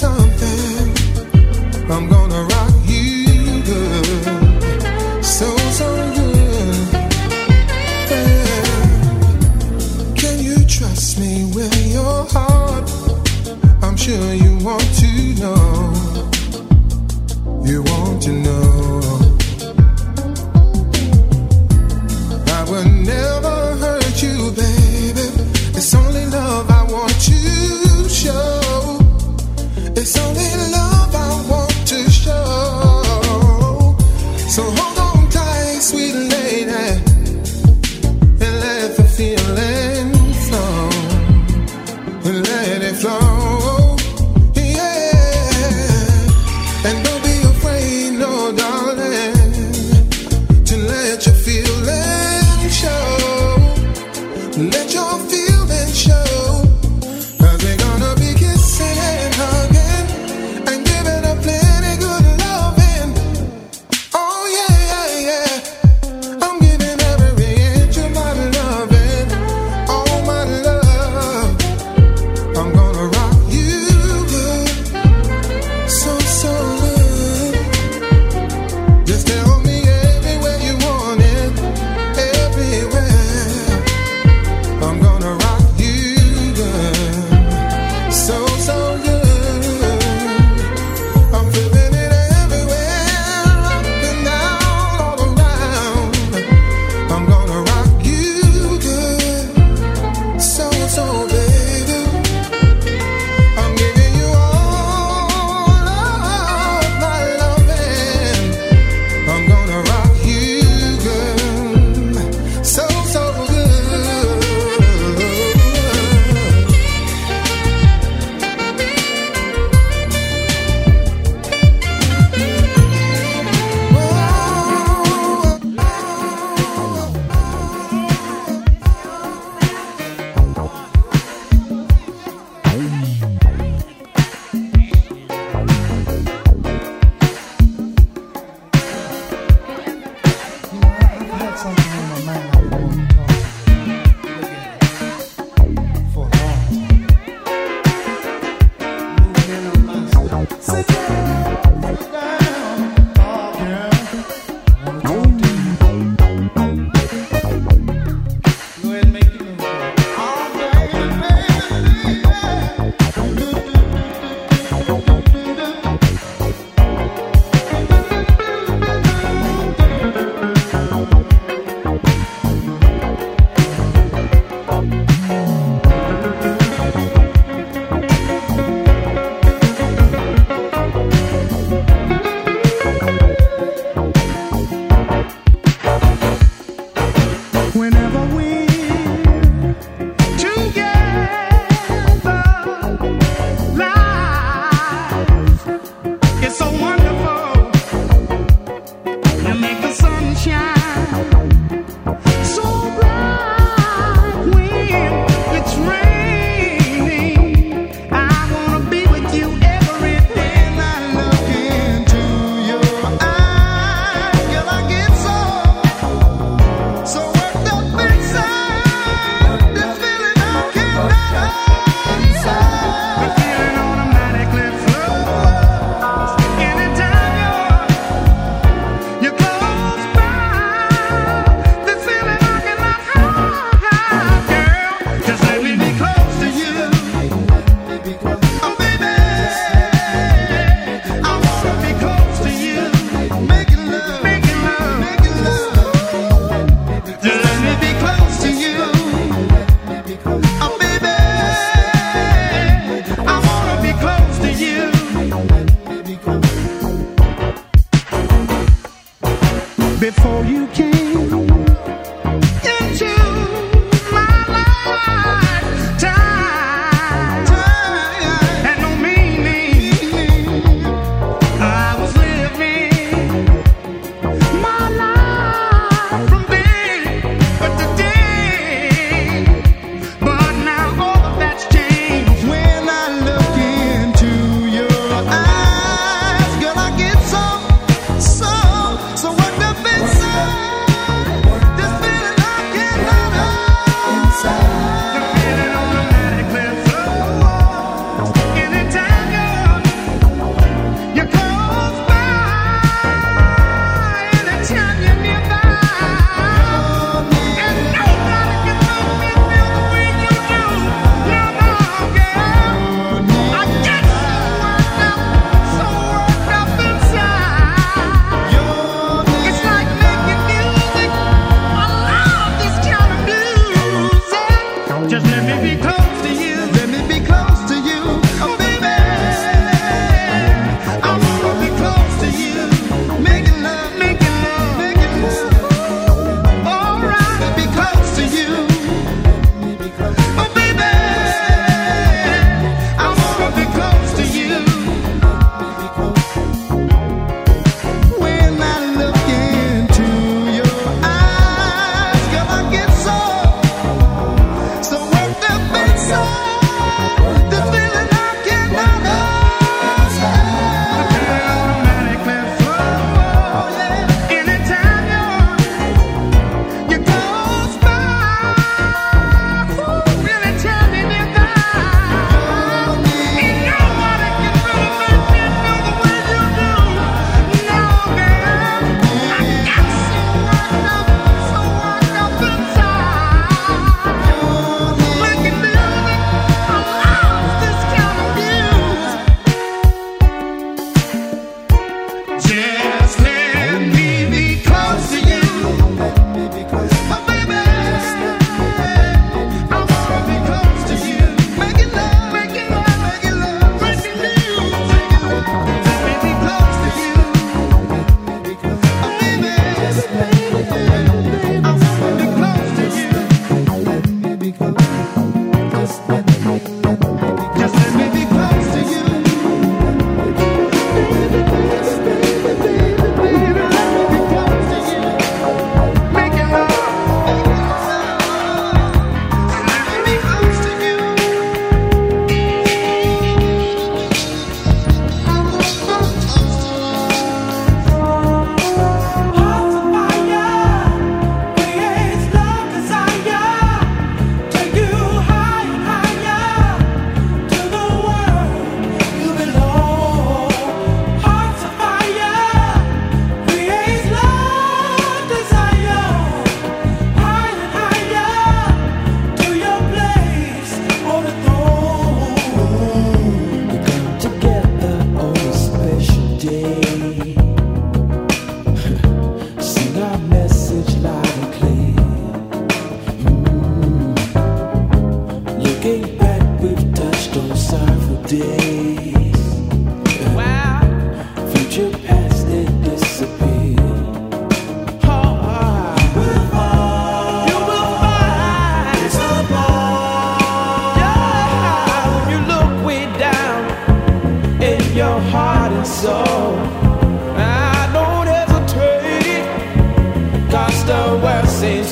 me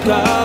the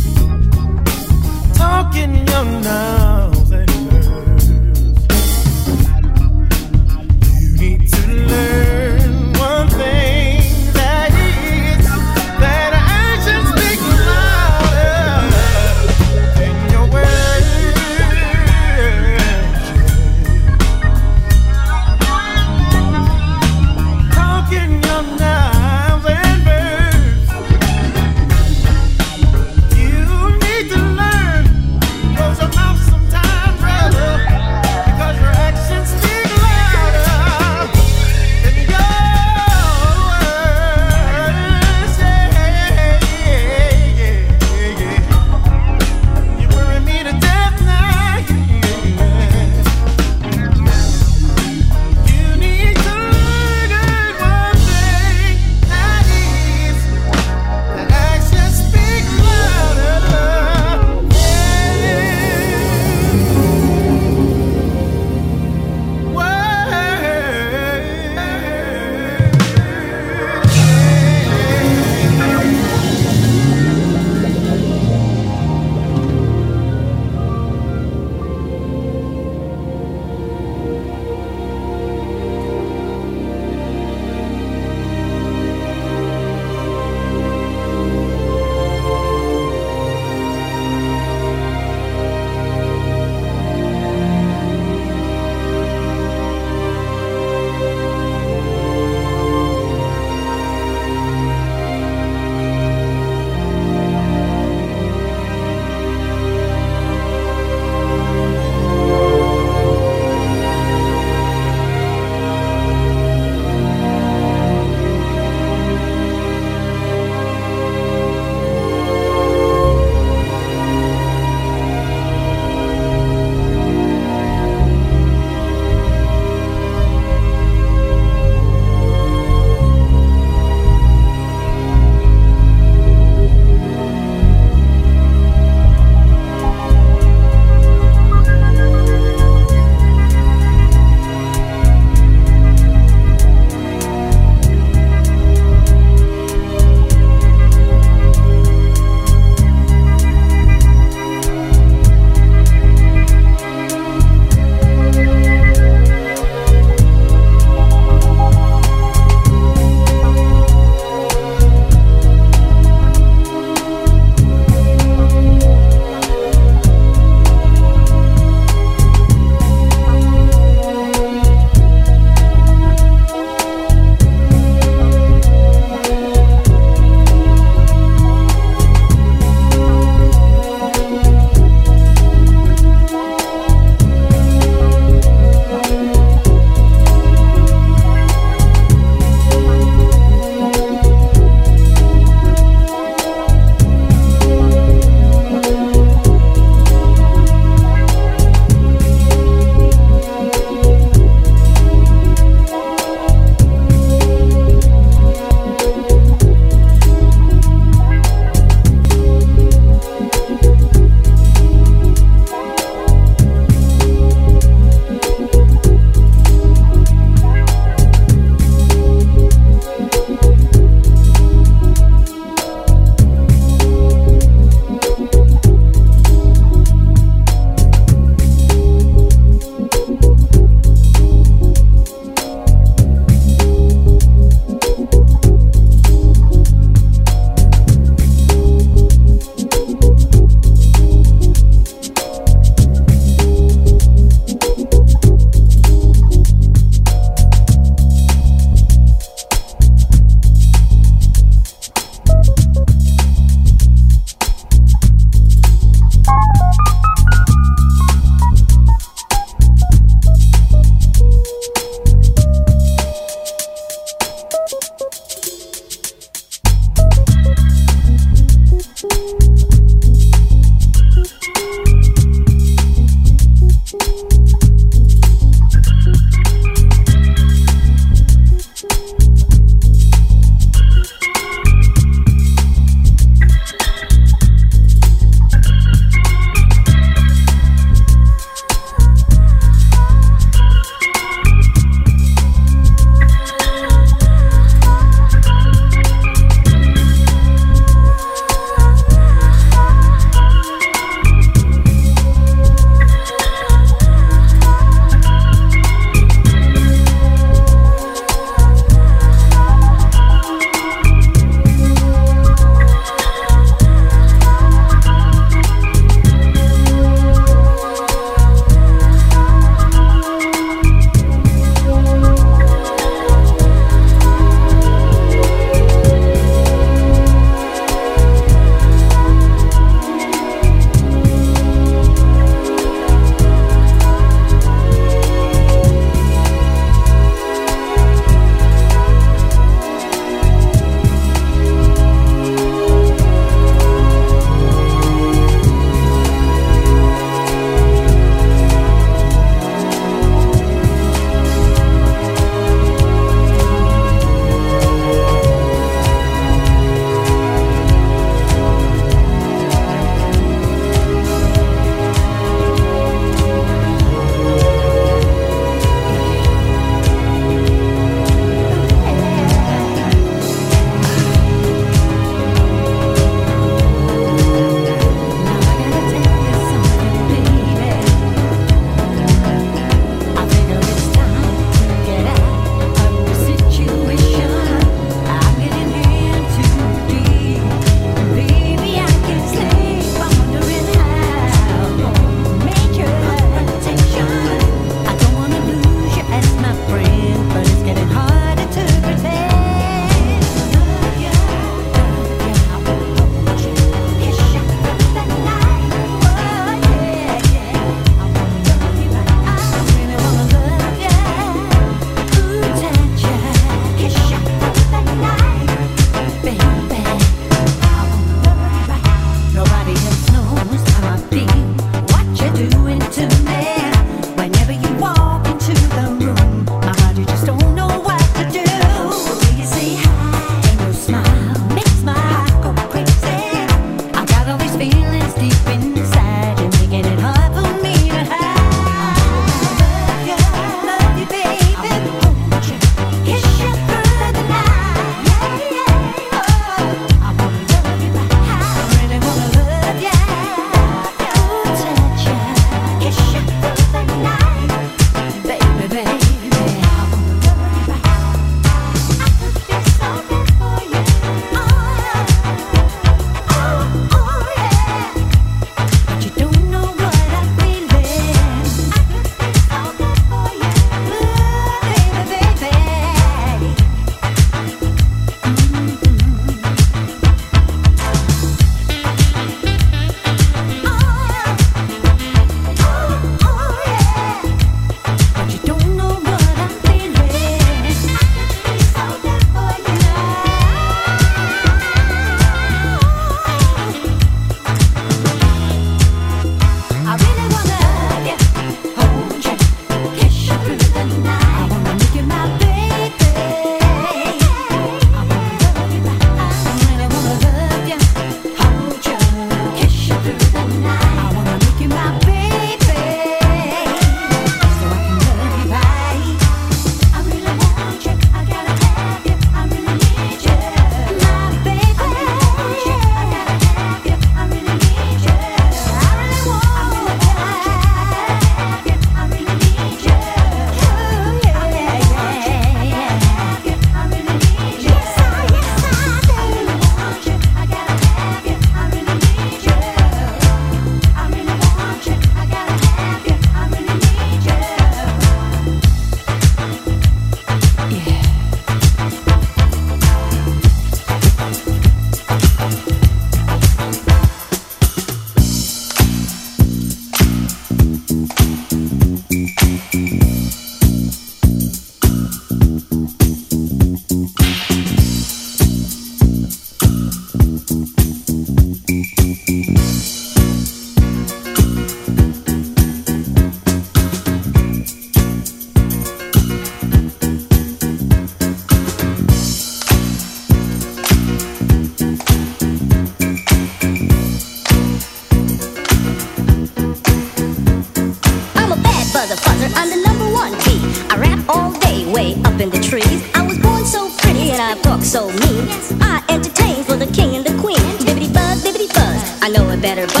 better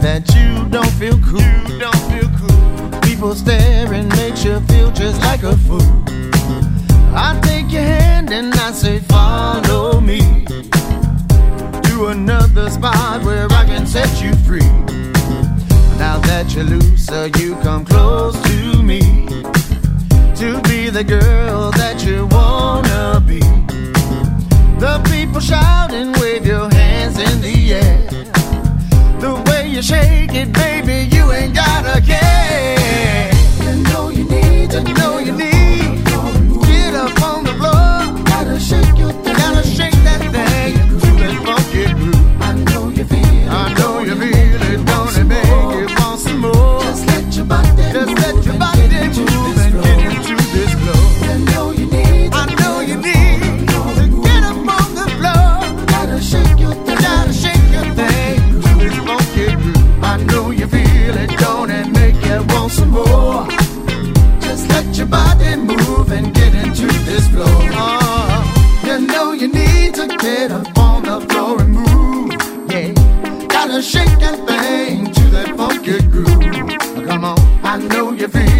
that you don't feel cool. You don't feel cool. People staring makes you feel just like a fool. I take your hand and I say, follow me to another spot where I can set you free. Now that you're looser, you come close to me to be the girl that you wanna be. The people shouting. you shake it, baby, you ain't gotta care. give it.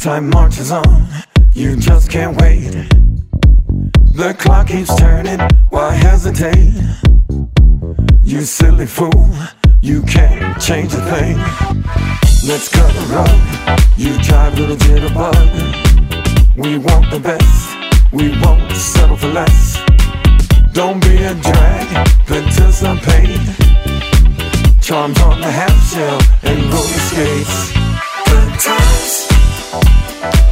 Time marches on, you just can't wait. The clock keeps turning, why hesitate? You silly fool, you can't change a thing. Let's cut the rug, you drive little jitterbug. We want the best, we won't settle for less. Don't be a drag, participate. Charms on the half shell and roller skates. Good times.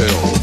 Big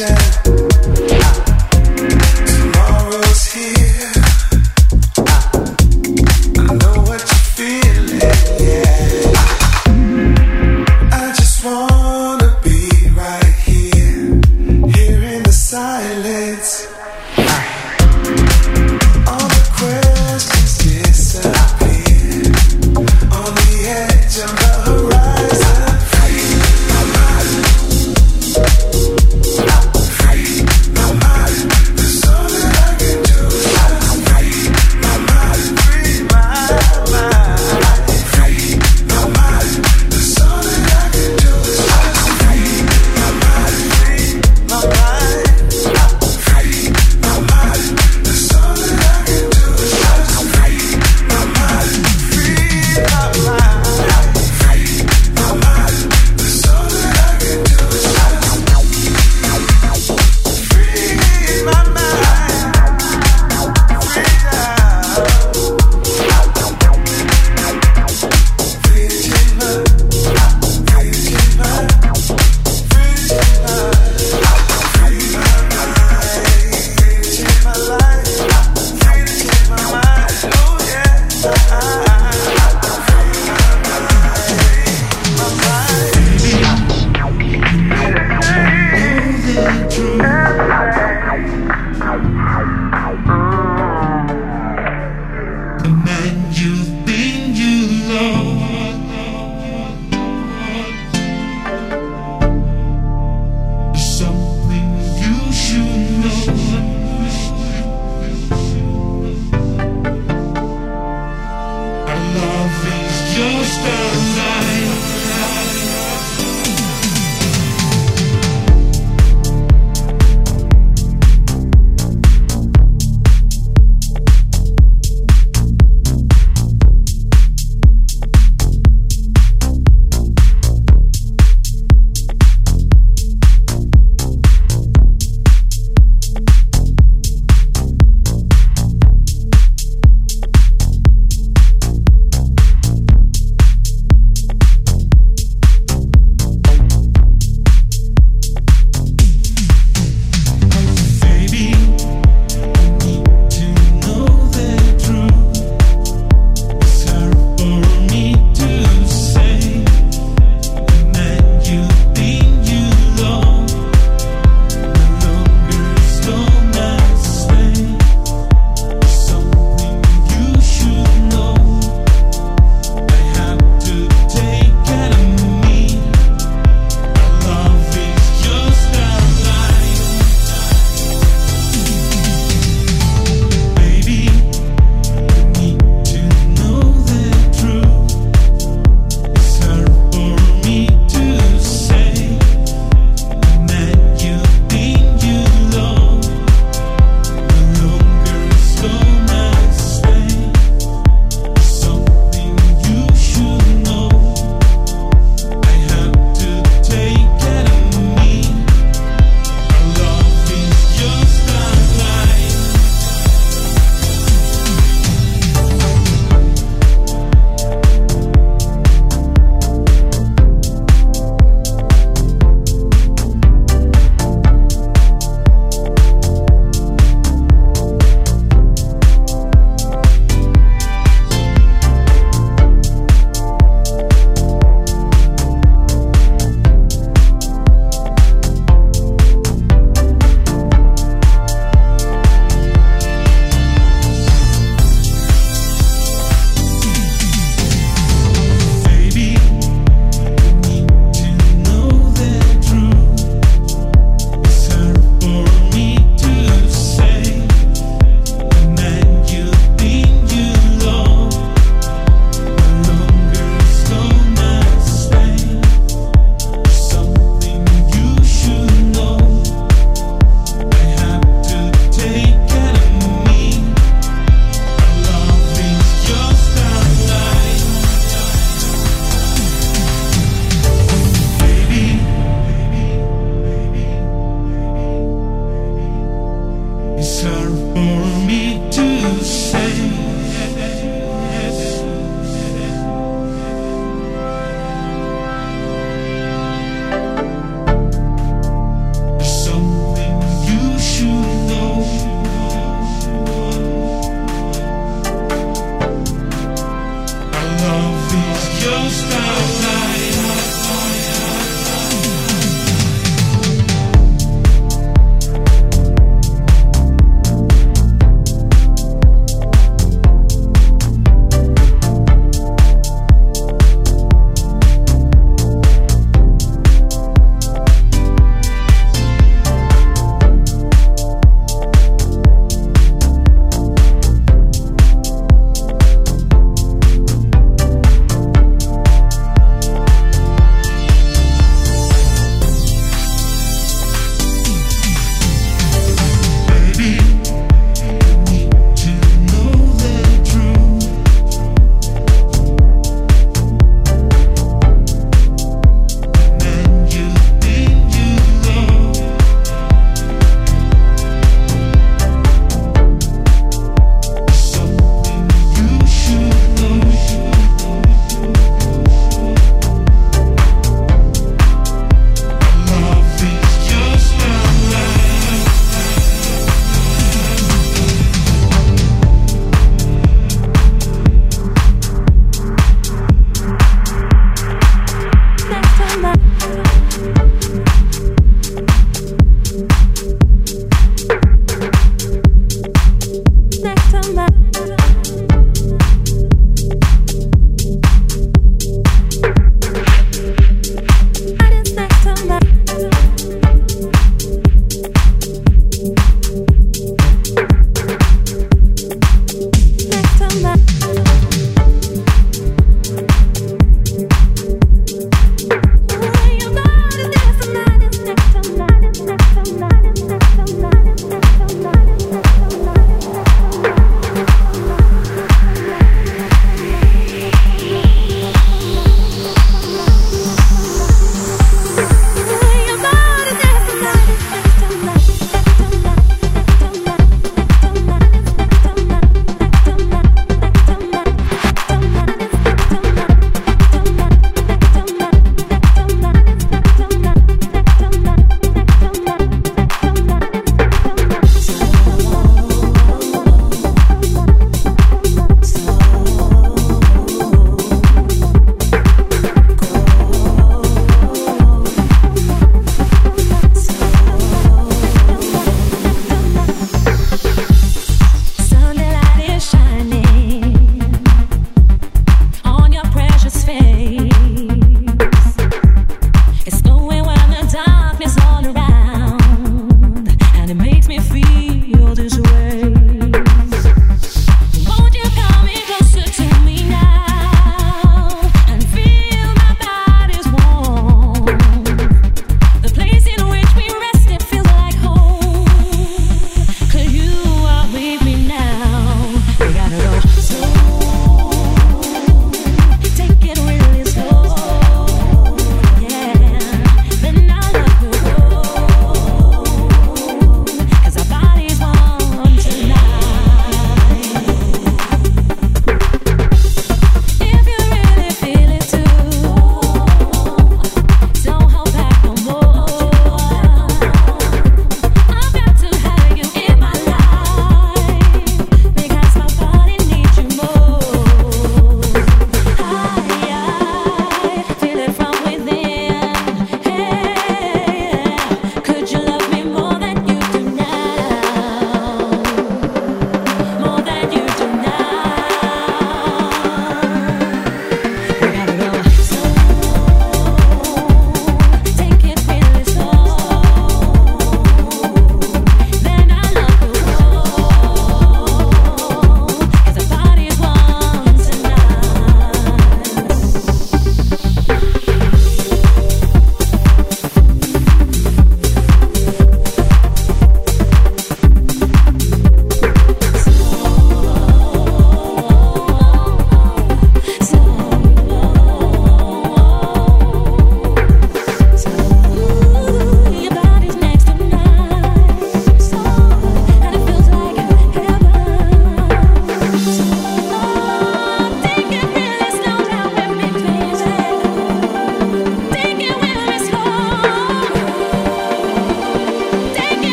said